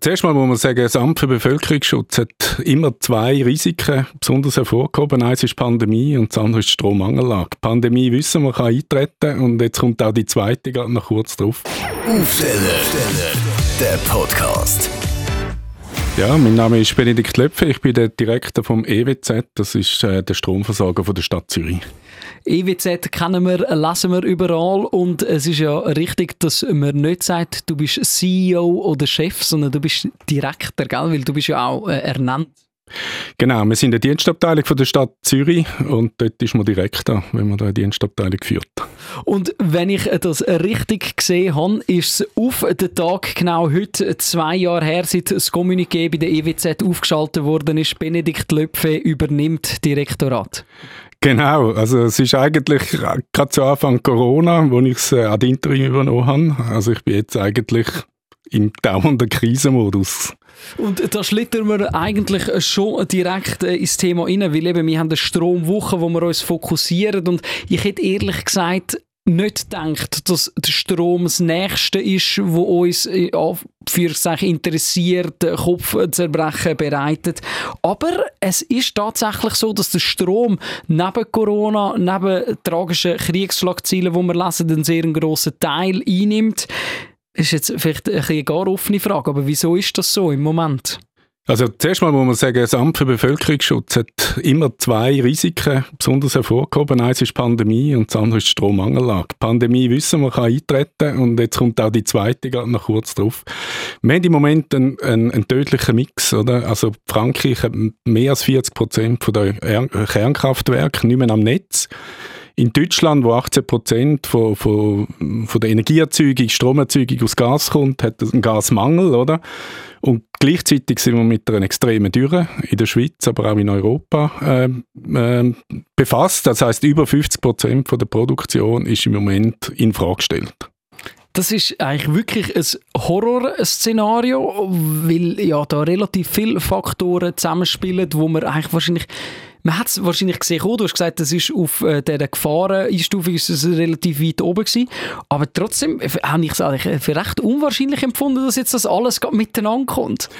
Zuerst mal muss man sagen, das Amt für Bevölkerungsschutz hat immer zwei Risiken besonders hervorgehoben. Eins ist Pandemie und das andere ist Strommangellage. Pandemie wissen wir, kann eintreten und jetzt kommt auch die zweite, gerade noch kurz drauf. Aufsteller, der Podcast. Ja, mein Name ist Benedikt Löpfe, ich bin der Direktor vom EWZ, das ist äh, der Stromversorger von der Stadt Zürich. EWZ kennen wir, lesen wir überall und es ist ja richtig, dass man nicht sagt, du bist CEO oder Chef, sondern du bist Direktor, gell? weil du bist ja auch äh, ernannt. Genau, wir sind eine Dienstabteilung von der Stadt Zürich und dort ist man Direktor, wenn man da eine Dienstabteilung führt. Und wenn ich das richtig gesehen habe, ist es auf den Tag genau heute zwei Jahre her, seit das Kommuniqué bei der EWZ aufgeschaltet worden ist. Benedikt Löpfe übernimmt Direktorat. Genau, also es ist eigentlich gerade zu Anfang Corona, wo ich es äh, ad interim übernommen habe. Also ich bin jetzt eigentlich im dauernden Krisenmodus. Und da schlittern wir eigentlich schon direkt äh, ins Thema rein, weil eben wir haben eine Stromwoche, wo wir uns fokussieren und ich hätte ehrlich gesagt nicht gedacht, dass der Strom das Nächste ist, wo uns äh, für sich interessiert, Kopfzerbrechen bereitet. Aber es ist tatsächlich so, dass der Strom neben Corona, neben tragischen Kriegsschlagzielen, wo wir lesen, einen sehr grossen Teil einnimmt. Das ist jetzt vielleicht eine gar offene Frage, aber wieso ist das so im Moment? Also zuerst mal muss man sagen, das Amt für Bevölkerungsschutz hat immer zwei Risiken besonders hervorgehoben. Eins ist Pandemie und das andere ist Strommangellage. Pandemie wissen wir, kann eintreten und jetzt kommt auch die zweite, gerade noch kurz drauf. Wir haben im Moment einen, einen, einen tödlichen Mix, oder? Also Frankreich hat mehr als 40 Prozent der Kernkraftwerke nicht mehr am Netz. In Deutschland, wo 18 Prozent von, von, von der Energieerzeugung, Stromerzeugung aus Gas kommt, hat es einen Gasmangel, oder? Und gleichzeitig sind wir mit einer extremen Dürre in der Schweiz, aber auch in Europa äh, äh, befasst. Das heißt, über 50 Prozent der Produktion ist im Moment in Frage gestellt. Das ist eigentlich wirklich ein Horrorszenario, weil ja da relativ viele Faktoren zusammenspielen, wo man eigentlich wahrscheinlich man hat es wahrscheinlich gesehen, du hast gesagt, das ist auf äh, dieser Gefahreneinstufung ist es relativ weit oben gewesen. Aber trotzdem habe ich es für recht unwahrscheinlich empfunden, dass jetzt das alles miteinander kommt.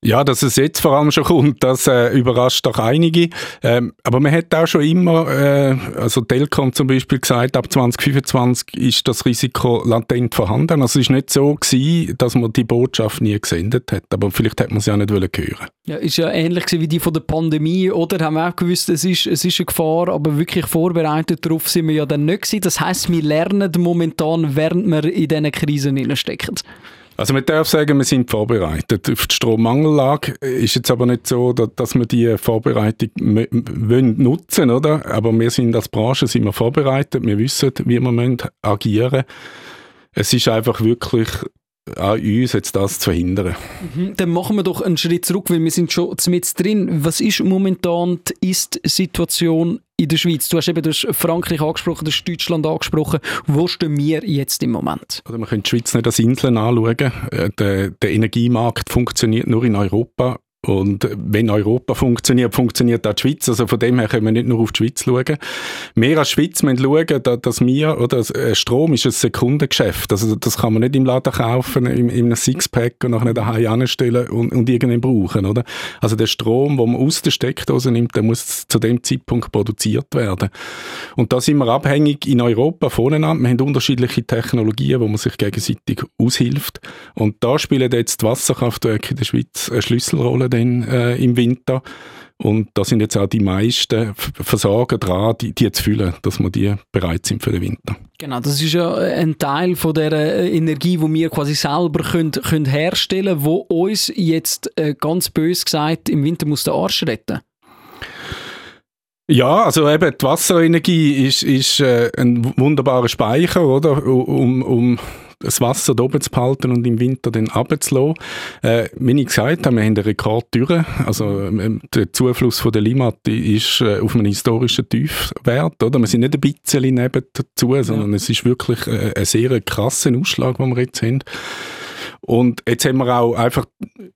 Ja, dass es jetzt vor allem schon kommt, das äh, überrascht doch einige. Ähm, aber man hat auch schon immer, äh, also Telkom zum Beispiel gesagt, ab 2025 ist das Risiko latent vorhanden. Also es ist nicht so gewesen, dass man die Botschaft nie gesendet hat, aber vielleicht hat man sie auch nicht hören Ja, ist ja ähnlich wie die von der Pandemie, oder? Haben wir auch gewusst, es ist, es ist eine Gefahr, aber wirklich vorbereitet darauf sind wir ja dann nicht gewesen. Das heißt, wir lernen momentan, während wir in diesen Krisen stecken. Also man darf sagen, wir sind vorbereitet. Auf die Strommangellage ist jetzt aber nicht so, dass wir die Vorbereitung wollen nutzen oder? Aber wir sind als Branche sind wir vorbereitet. Wir wissen, wie wir agieren müssen. Es ist einfach wirklich an uns, jetzt das zu verhindern. Mhm, dann machen wir doch einen Schritt zurück, weil wir sind schon mit drin. Was ist momentan die Ist-Situation in der Schweiz? Du hast eben du hast Frankreich angesprochen, du hast Deutschland angesprochen. Wo stehen wir jetzt im Moment? Oder man könnte die Schweiz nicht als Inseln anschauen. Äh, der, der Energiemarkt funktioniert nur in Europa und wenn Europa funktioniert, funktioniert auch die Schweiz. Also von dem her können wir nicht nur auf die Schweiz schauen. Wir als Schweiz müssen schauen, dass wir, oder äh, Strom ist ein Sekundengeschäft. Also das kann man nicht im Laden kaufen, in, in einem Sixpack und nachher daheim anstellen und, und irgendwann brauchen, oder? Also der Strom, den man aus der Steckdose nimmt, der muss zu dem Zeitpunkt produziert werden. Und da sind wir abhängig in Europa voneinander. Wir haben unterschiedliche Technologien, wo man sich gegenseitig aushilft. Und da spielen jetzt die Wasserkraftwerke in der Schweiz eine Schlüsselrolle dann äh, im Winter. Und da sind jetzt auch die meisten Versorger dran, die, die zu füllen, dass wir die bereit sind für den Winter. Genau, das ist ja ein Teil von der äh, Energie, die wir quasi selber können, können herstellen können, wo uns jetzt äh, ganz bös gesagt im Winter muss der Arsch retten. Ja, also eben die Wasserenergie ist, ist äh, ein wunderbarer Speicher, oder? Um, um das Wasser da oben zu behalten und im Winter dann runterzulassen. Äh, wie ich gesagt habe, wir haben eine Rekordtüre. Also ähm, der Zufluss von der Limmat ist äh, auf einem historischen Tiefwert. Oder? Wir sind nicht ein bisschen neben dazu, sondern ja. es ist wirklich äh, ein sehr krasser Ausschlag, den wir jetzt haben. Und jetzt haben wir auch einfach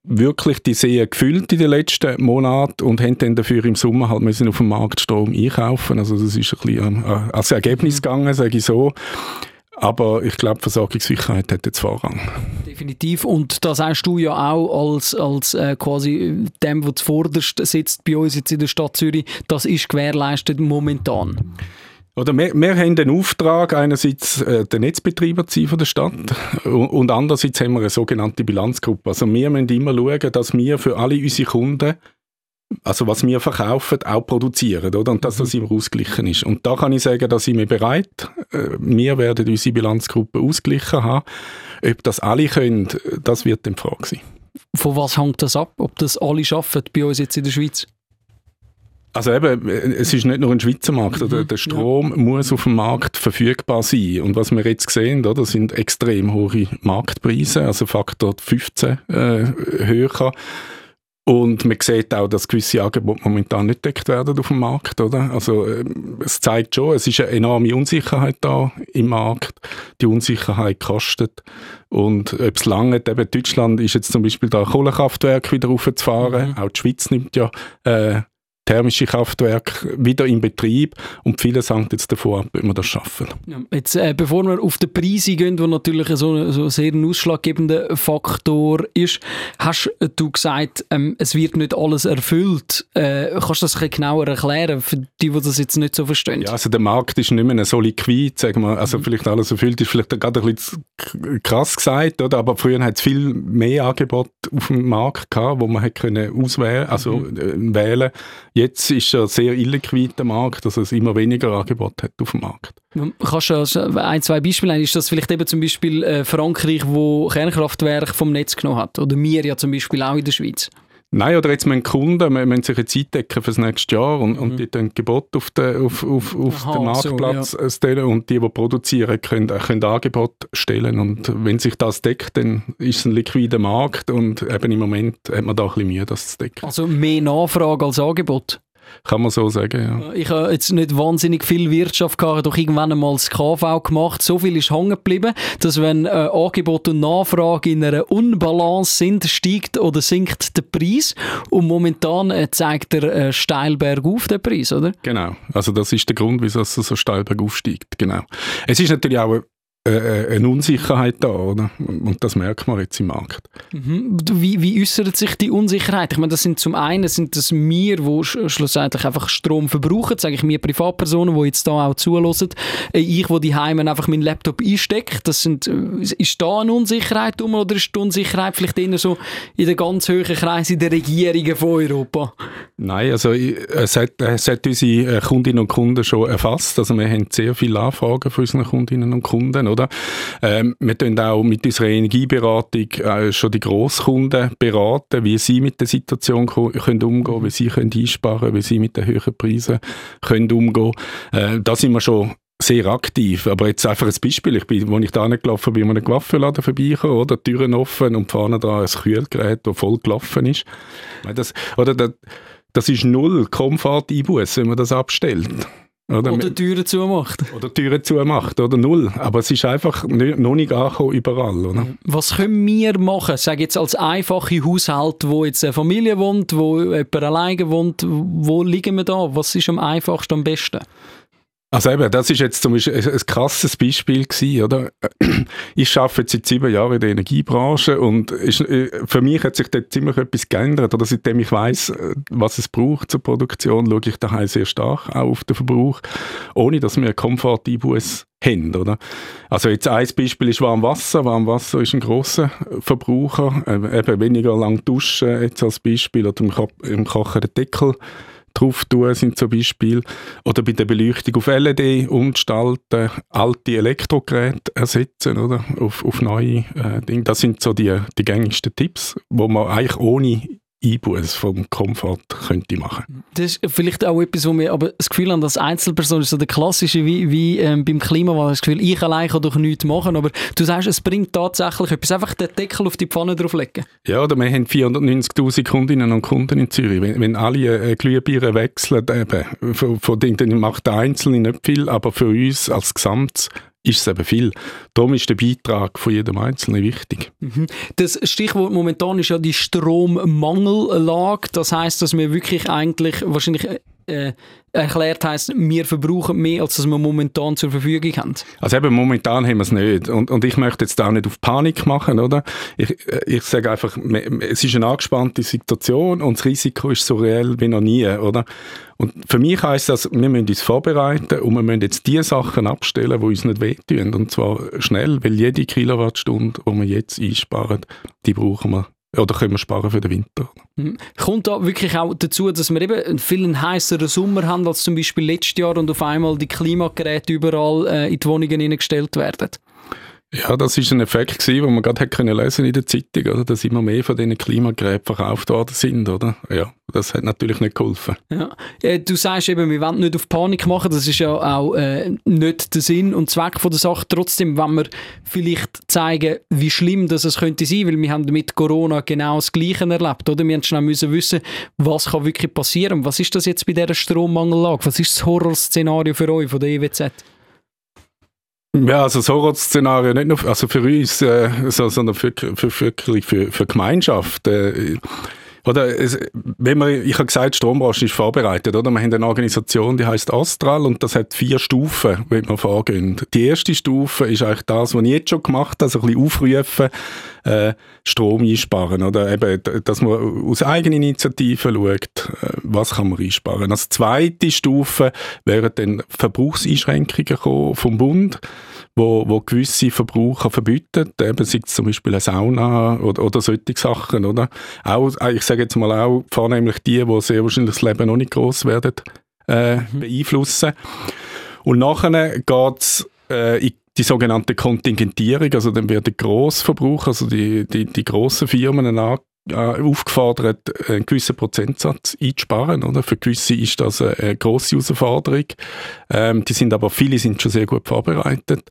wirklich die See gefüllt in den letzten Monaten und haben dann dafür im Sommer halt müssen auf dem Markt Strom einkaufen. Also das ist ein bisschen äh, als Ergebnis gegangen, sage ich so. Aber ich glaube, Versorgungssicherheit hat jetzt Vorrang. Definitiv. Und das sagst du ja auch als, als äh, quasi dem, der zuvorderst sitzt bei uns jetzt in der Stadt Zürich. Das ist gewährleistet momentan. Oder wir, wir haben den Auftrag, einerseits äh, der Netzbetreiber zu sein von der Stadt und, und andererseits haben wir eine sogenannte Bilanzgruppe. Also wir müssen immer schauen, dass wir für alle unsere Kunden also was wir verkaufen, auch produzieren, oder? Und dass das immer ausgeglichen ist. Und da kann ich sagen, da sind wir bereit. Äh, wir werden unsere Bilanzgruppe ausgeglichen haben. Ob das alle können, das wird die Frage sein. Von was hängt das ab? Ob das alle schaffen bei uns jetzt in der Schweiz? Also eben, es ist nicht nur ein Schweizer Markt. Mhm, oder? Der Strom ja. muss auf dem Markt verfügbar sein. Und was wir jetzt sehen, oder, sind extrem hohe Marktpreise, also Faktor 15 äh, höher. Und man sieht auch, dass gewisse Angebote momentan nicht deckt werden auf dem Markt, oder? Also, äh, es zeigt schon, es ist eine enorme Unsicherheit da im Markt. Die Unsicherheit kostet. Und ob es lange, eben Deutschland ist jetzt zum Beispiel da Kohlekraftwerk wieder raufzufahren. Mhm. Auch die Schweiz nimmt ja äh, thermische Kraftwerke wieder in Betrieb und viele sagen jetzt davor ab, ob wir das schaffen. Ja, jetzt, äh, bevor wir auf die Preise gehen, wo natürlich so, so sehr ein ausschlaggebender Faktor ist, hast du gesagt, ähm, es wird nicht alles erfüllt. Äh, kannst du das ein genauer erklären, für die, die das jetzt nicht so verstehen? Ja, also der Markt ist nicht mehr so liquid, sagen wir, also mhm. vielleicht alles erfüllt ist vielleicht gerade ein bisschen krass gesagt, oder? aber früher hat es viel mehr Angebot auf dem Markt gehabt, wo man hätte können auswählen, also mhm. äh, wählen Jetzt ist er sehr illiquid der Markt, also es immer weniger Angebot hat auf dem Markt. Kannst du also ein, zwei Beispiele nennen? Ist das vielleicht eben zum Beispiel äh, Frankreich, wo Kernkraftwerke vom Netz genommen hat? Oder wir ja zum Beispiel auch in der Schweiz? Nein, oder jetzt müssen Kunden wir müssen sich eine Zeit decken für das nächste Jahr und, mhm. und die dann Gebot auf den, auf, auf, auf Aha, den Marktplatz so, ja. stellen und die, die produzieren, können, können Angebot stellen und wenn sich das deckt, dann ist es ein liquider Markt und eben im Moment hat man da ein bisschen Mühe, das zu decken. Also mehr Nachfrage als Angebot? Kann man so sagen, ja. Ich habe jetzt nicht wahnsinnig viel Wirtschaft gehabt, doch irgendwann einmal das KV gemacht. So viel ist hängen geblieben, dass wenn äh, Angebot und Nachfrage in einer Unbalance sind, steigt oder sinkt der Preis. Und momentan äh, zeigt der äh, steil bergauf, der Preis, oder? Genau. Also das ist der Grund, wieso es so steil bergauf steigt. Genau. Es ist natürlich auch eine Unsicherheit da, oder? Und das merkt man jetzt im Markt. Mhm. Wie, wie äußert sich die Unsicherheit? Ich meine, das sind zum einen sind das wir, die sch schlussendlich einfach Strom verbrauchen, sage ich mir Privatpersonen, die jetzt da auch zulassen. Äh, ich, wo die Heimen einfach meinen Laptop einstecke, das sind, ist da eine Unsicherheit um oder ist die Unsicherheit vielleicht eher so in den ganz hohen Kreisen der Regierungen von Europa? Nein, also es hat, es hat unsere Kundinnen und Kunden schon erfasst. Also wir haben sehr viele Anfragen von unseren Kundinnen und Kunden oder? Ähm, wir tun auch mit unserer Energieberatung äh, schon die Grosskunden beraten, wie sie mit der Situation können umgehen, wie sie können einsparen, wie sie mit den höheren Preisen können umgehen. Äh, da sind wir schon sehr aktiv. Aber jetzt einfach ein Beispiel. Ich bin, als ich da gelaufen bin, in einem Waffenladen vorbeigekommen, oder? Türen offen und vorne dran ein Kühlgerät, das voll gelaufen ist. Das, oder das, das ist null Komfort-Einbuß, wenn man das abstellt. Oder, oder Türen zumacht. Oder Türen zumacht, oder null. Aber es ist einfach nicht, noch nicht angekommen überall. Oder? Was können wir machen, sage jetzt als einfache Haushalt, wo jetzt eine Familie wohnt, wo jemand alleine wohnt, wo liegen wir da? Was ist am einfachsten, am besten? Also eben, das ist jetzt zum Beispiel ein krasses Beispiel gewesen, oder? Ich arbeite seit sieben Jahren in der Energiebranche und ist, äh, für mich hat sich dort ziemlich etwas geändert, oder? Seitdem ich weiß, äh, was es braucht zur Produktion, schaue ich daheim sehr stark auch auf den Verbrauch, ohne dass wir Komfort-Einbuß haben, oder? Also jetzt ein Beispiel ist Warmwasser. Warmwasser ist ein grosser Verbraucher, äh, eben weniger lang duschen jetzt als Beispiel oder im Kochen den Deckel drauf tun, sind zum Beispiel, oder bei der Beleuchtung auf LED umgestalten, alte Elektrogeräte ersetzen, oder, auf, auf neue äh, Dinge. Das sind so die, die gängigsten Tipps, wo man eigentlich ohne Einbuß vom Komfort könnte machen. Das ist vielleicht auch etwas, wo wir aber das Gefühl haben, als Einzelperson ist so der klassische, wie, wie ähm, beim Klimawandel, das Gefühl, ich allein kann doch nichts machen, aber du sagst, es bringt tatsächlich etwas, einfach den Deckel auf die Pfanne drauflegen. Ja, oder wir haben 490'000 Kundinnen und Kunden in Zürich. Wenn, wenn alle äh, Glühbirnen wechseln, eben, von, von Dingen, dann macht der Einzelne nicht viel, aber für uns als Gesamt ist es eben viel. Darum ist der Beitrag von jedem Einzelnen wichtig. Mhm. Das Stichwort momentan ist ja die Strommangellage. Das heißt, dass wir wirklich eigentlich wahrscheinlich äh, erklärt heißt, wir verbrauchen mehr, als wir momentan zur Verfügung haben. Also eben momentan haben wir es nicht. Und, und ich möchte jetzt auch nicht auf Panik machen, oder? Ich, äh, ich sage einfach, es ist eine angespannte Situation und das Risiko ist so reell wie noch nie, oder? Und für mich heisst das, wir müssen uns vorbereiten und wir müssen jetzt die Sachen abstellen, die uns nicht wehtun. Und zwar schnell, weil jede Kilowattstunde, die wir jetzt einsparen, die brauchen wir oder können wir sparen für den Winter. Mhm. Kommt da wirklich auch dazu, dass wir eben einen viel heißeren Sommer haben als zum Beispiel letztes Jahr und auf einmal die Klimageräte überall äh, in die Wohnungen hineingestellt werden? Ja, das ist ein Effekt gewesen, den man gerade können lesen in der Zeitung, oder? dass immer mehr von diesen Klimageräten verkauft worden sind, oder? Ja, das hat natürlich nicht geholfen. Ja. Äh, du sagst eben, wir wollen nicht auf Panik machen, das ist ja auch äh, nicht der Sinn und Zweck von der Sache. Trotzdem, wenn wir vielleicht zeigen, wie schlimm das es könnte sein, weil wir haben mit Corona genau das Gleiche erlebt, oder? Wir schnell müssen wissen, was kann wirklich passieren. Was ist das jetzt bei dieser Strommangellage? Was ist das Horrorszenario für euch von der EWZ? Ja, also so ein Szenario nicht nur also für uns, äh, sondern für, für, für, für, für Gemeinschaft. Äh, oder es, wenn man, ich habe gesagt, Strombranche ist vorbereitet, oder? Wir haben eine Organisation, die heißt Astral und das hat vier Stufen, wie wir vorgehen. Die erste Stufe ist eigentlich das, was ich jetzt schon gemacht habe, also ein bisschen aufrufen, äh, Strom einsparen, oder eben, dass man aus eigener Initiative schaut, äh, was kann man einsparen. Als zweite Stufe wären dann Verbrauchseinschränkungen vom Bund wo, wo gewisse Verbraucher verbieten, eben sei es zum Beispiel eine Sauna oder, oder solche Sachen, oder? Auch, äh, ich sage jetzt mal auch vornehmlich die, die sehr wahrscheinlich das Leben noch nicht groß werden, äh, mhm. beeinflussen. Und nachher geht es äh, in die sogenannte Kontingentierung, also dann werden Grossverbraucher, also die, die, die grossen Firmen äh, aufgefordert, einen gewissen Prozentsatz einzusparen. Oder? Für gewisse ist das eine, eine grosse Herausforderung. Ähm, die sind aber, viele sind schon sehr gut vorbereitet.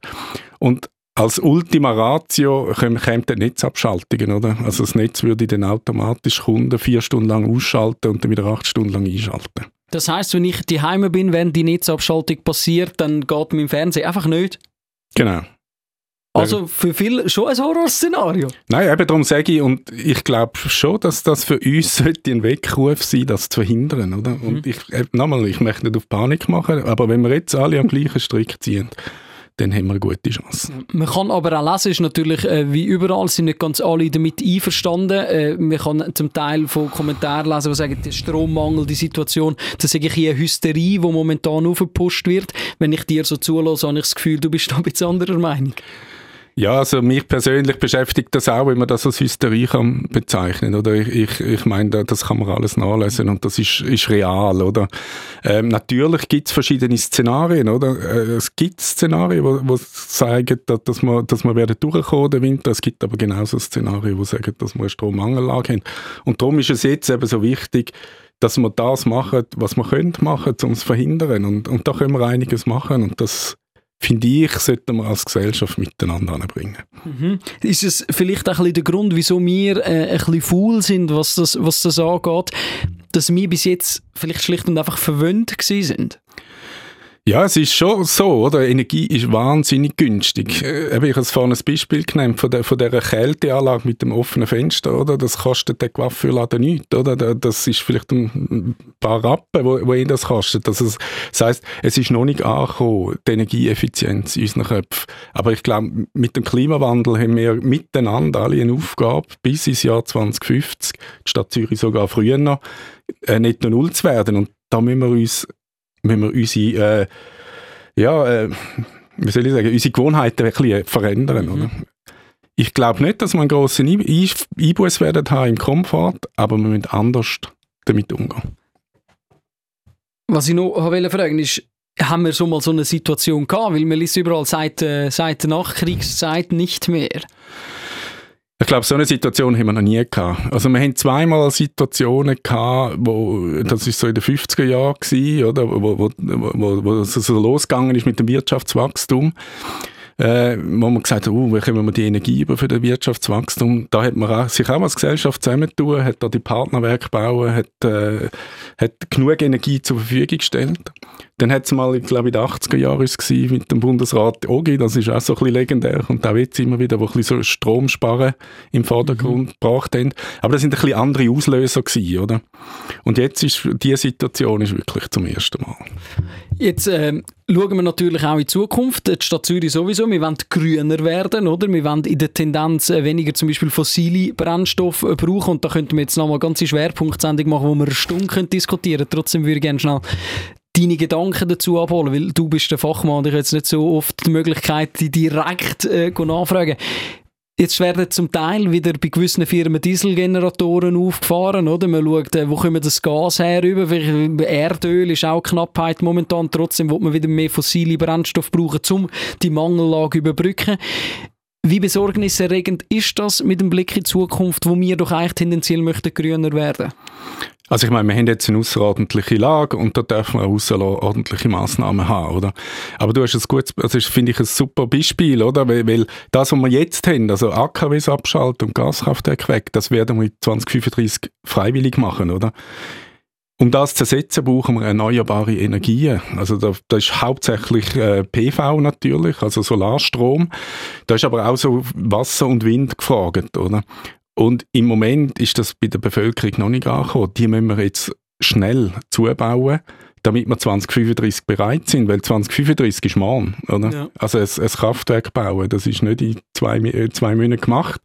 Und als Ultima Ratio kämen die Netzabschaltungen, oder? Also das Netz würde dann automatisch Kunden vier Stunden lang ausschalten und dann wieder acht Stunden lang einschalten. Das heißt, wenn ich die Heime bin, wenn die Netzabschaltung passiert, dann geht mein Fernseher einfach nicht? Genau. Also für viele schon ein Horrorszenario. Nein, eben darum sage ich, und ich glaube schon, dass das für uns sollte ein Weckruf sein, das zu verhindern. Oder? Mhm. Und ich, nochmal, ich möchte nicht auf Panik machen, aber wenn wir jetzt alle am gleichen Strick ziehen, dann haben wir eine gute Chance. Man kann aber auch lesen, ist natürlich äh, wie überall, sind nicht ganz alle damit einverstanden. Äh, man kann zum Teil von Kommentaren lesen, die sagen, der Strommangel, die Situation, das ist eine Hysterie, die momentan aufgepusht wird. Wenn ich dir so zulasse, habe ich das Gefühl, du bist da ein bisschen anderer Meinung. Ja, also mich persönlich beschäftigt das auch, wenn man das als Hysterie kann bezeichnen oder ich, ich, ich meine, das kann man alles nachlesen und das ist, ist real, oder? Ähm, natürlich gibt es verschiedene Szenarien, oder? Äh, es gibt Szenarien, wo, wo sagen, dass, dass wir, dass wir werden durchkommen den Winter, es gibt aber genauso Szenarien, die sagen, dass wir eine Strommangellage haben. Und darum ist es jetzt eben so wichtig, dass wir das machen, was wir können machen, um es zu verhindern. Und, und da können wir einiges machen und das finde ich, sollten wir als Gesellschaft miteinander anbringen. Mhm. Ist es vielleicht auch ein bisschen der Grund, wieso wir äh, ein bisschen faul sind, was das, was das angeht, dass wir bis jetzt vielleicht schlicht und einfach verwöhnt sind? Ja, es ist schon so, oder? Energie ist wahnsinnig günstig. Äh, ich habe vorhin ein Beispiel genannt von, der, von dieser Kälteanlage mit dem offenen Fenster, oder? Das kostet der Coiffeurladen nichts, oder? Das ist vielleicht ein paar Rappen, wo, wo ihn das kostet. Das, ist, das heisst, es ist noch nicht angekommen, die Energieeffizienz in unseren Köpfen. Aber ich glaube, mit dem Klimawandel haben wir miteinander alle eine Aufgabe, bis ins Jahr 2050, die Stadt Zürich sogar früher noch, äh, nicht nur null zu werden. Und da müssen wir uns müssen wir unsere, äh, ja, äh, wie soll ich sagen, unsere Gewohnheiten ein bisschen verändern, mhm. oder? Ich glaube nicht, dass wir einen grossen Einbuß werden haben im Komfort, aber wir müssen anders damit umgehen. Was ich noch wollte fragen ist, haben wir schon mal so eine Situation gehabt? Weil man liest überall seit, äh, seit der Nachkriegszeit nicht mehr. Ich glaube, so eine Situation haben wir noch nie gehabt. Also wir haben zweimal Situationen gehabt, wo, das ist so in den 50er Jahren oder, wo, wo, wo, wo es so losgegangen ist mit dem Wirtschaftswachstum. äh, wo man gesagt hat, uh, wie können wir die Energie über für das Wirtschaftswachstum? Da hat man auch, sich auch als Gesellschaft zusammentun, hat da die Partnerwerke bauen, hat, äh, hat genug Energie zur Verfügung gestellt. Dann hat es mal, ich glaube in den 80er Jahren mit dem Bundesrat Ogi, das ist auch so ein bisschen legendär und auch jetzt immer wieder, wo ein bisschen so Stromsparen im Vordergrund mhm. gebracht haben. Aber das sind ein bisschen andere Auslöser gewesen, oder? Und jetzt ist, diese Situation ist wirklich zum ersten Mal. Jetzt äh, schauen wir natürlich auch in die Zukunft. Die Stadt Zürich sowieso. Wir wollen grüner werden, oder? Wir wollen in der Tendenz äh, weniger zum Beispiel fossile Brennstoffe äh, brauchen. Und da könnten wir jetzt nochmal eine ganze Schwerpunktsendung machen, wo wir eine Stunde diskutieren. Trotzdem würde ich gerne schnell deine Gedanken dazu abholen, weil du bist der Fachmann und ich habe jetzt nicht so oft die Möglichkeit, die direkt äh, nachfragen. Jetzt werden zum Teil wieder bei gewissen Firmen Dieselgeneratoren aufgefahren, oder? Man schaut, äh, wo kommt das Gas her über? Erdöl ist auch Knappheit momentan. Trotzdem wird man wieder mehr fossile Brennstoffe brauchen, um die Mangellage überbrücken. Wie besorgniserregend ist das mit dem Blick in die Zukunft, wo wir doch eigentlich tendenziell möchten grüner werden? Also ich meine, wir haben jetzt eine außerordentliche Lage und da dürfen wir auch außerordentliche Massnahmen haben, oder? Aber du hast ein gutes, also finde ich ein super Beispiel, oder? Weil, weil, das, was wir jetzt haben, also AKWs abschalten und Gaskraftwerke weg, das werden wir 2035 freiwillig machen, oder? Um das zu setzen, brauchen wir erneuerbare Energien. Also da, da ist hauptsächlich äh, PV natürlich, also Solarstrom. Da ist aber auch so Wasser und Wind gefragt, oder? Und im Moment ist das bei der Bevölkerung noch nicht angekommen. Die müssen wir jetzt schnell zubauen, damit wir 2035 bereit sind, weil 2035 ist morgen, oder? Ja. Also ein, ein, Kraftwerk bauen, das ist nicht in zwei, äh, zwei Monaten gemacht.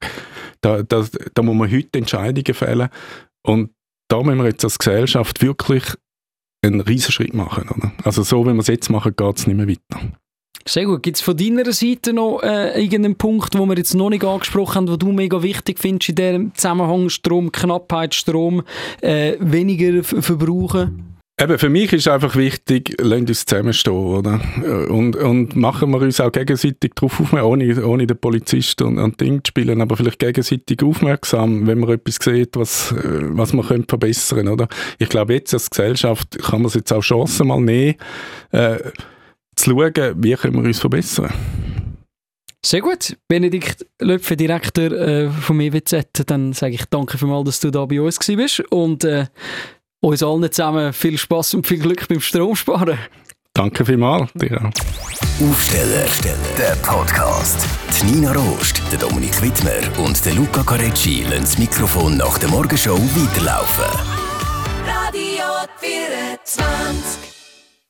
Da, da, da muss man heute Entscheidungen fällen und da müssen wir jetzt als Gesellschaft wirklich einen riesen Schritt machen. Oder? Also so, wie wir es jetzt machen, geht es nicht mehr weiter. Sehr gut. Gibt es von deiner Seite noch äh, irgendeinen Punkt, wo wir jetzt noch nicht angesprochen haben, wo du mega wichtig findest in diesem Zusammenhang Strom, Knappheit, Strom, äh, weniger verbrauchen? Eben, für mich ist einfach wichtig, lasst uns zusammenstehen, oder? Und, und machen wir uns auch gegenseitig darauf aufmerksam, ohne, ohne den Polizisten und, und Ding zu spielen, aber vielleicht gegenseitig aufmerksam, wenn man etwas sieht, was, was man könnte verbessern, oder? Ich glaube, jetzt als Gesellschaft kann man es jetzt auch Chancen mal nehmen, äh, zu schauen, wie können wir uns verbessern. Sehr gut. Benedikt Löpfe, Direktor äh, vom EWZ, dann sage ich danke vielmals, dass du da bei uns bist und äh, uns allen zusammen viel Spaß und viel Glück beim Stromsparen. Danke vielmals, dir auch. Aufsteller, der Podcast. Die Nina Rost, der Dominik Wittmer und der Luca Carecci lassen das Mikrofon nach der Morgenshow weiterlaufen. Radio 24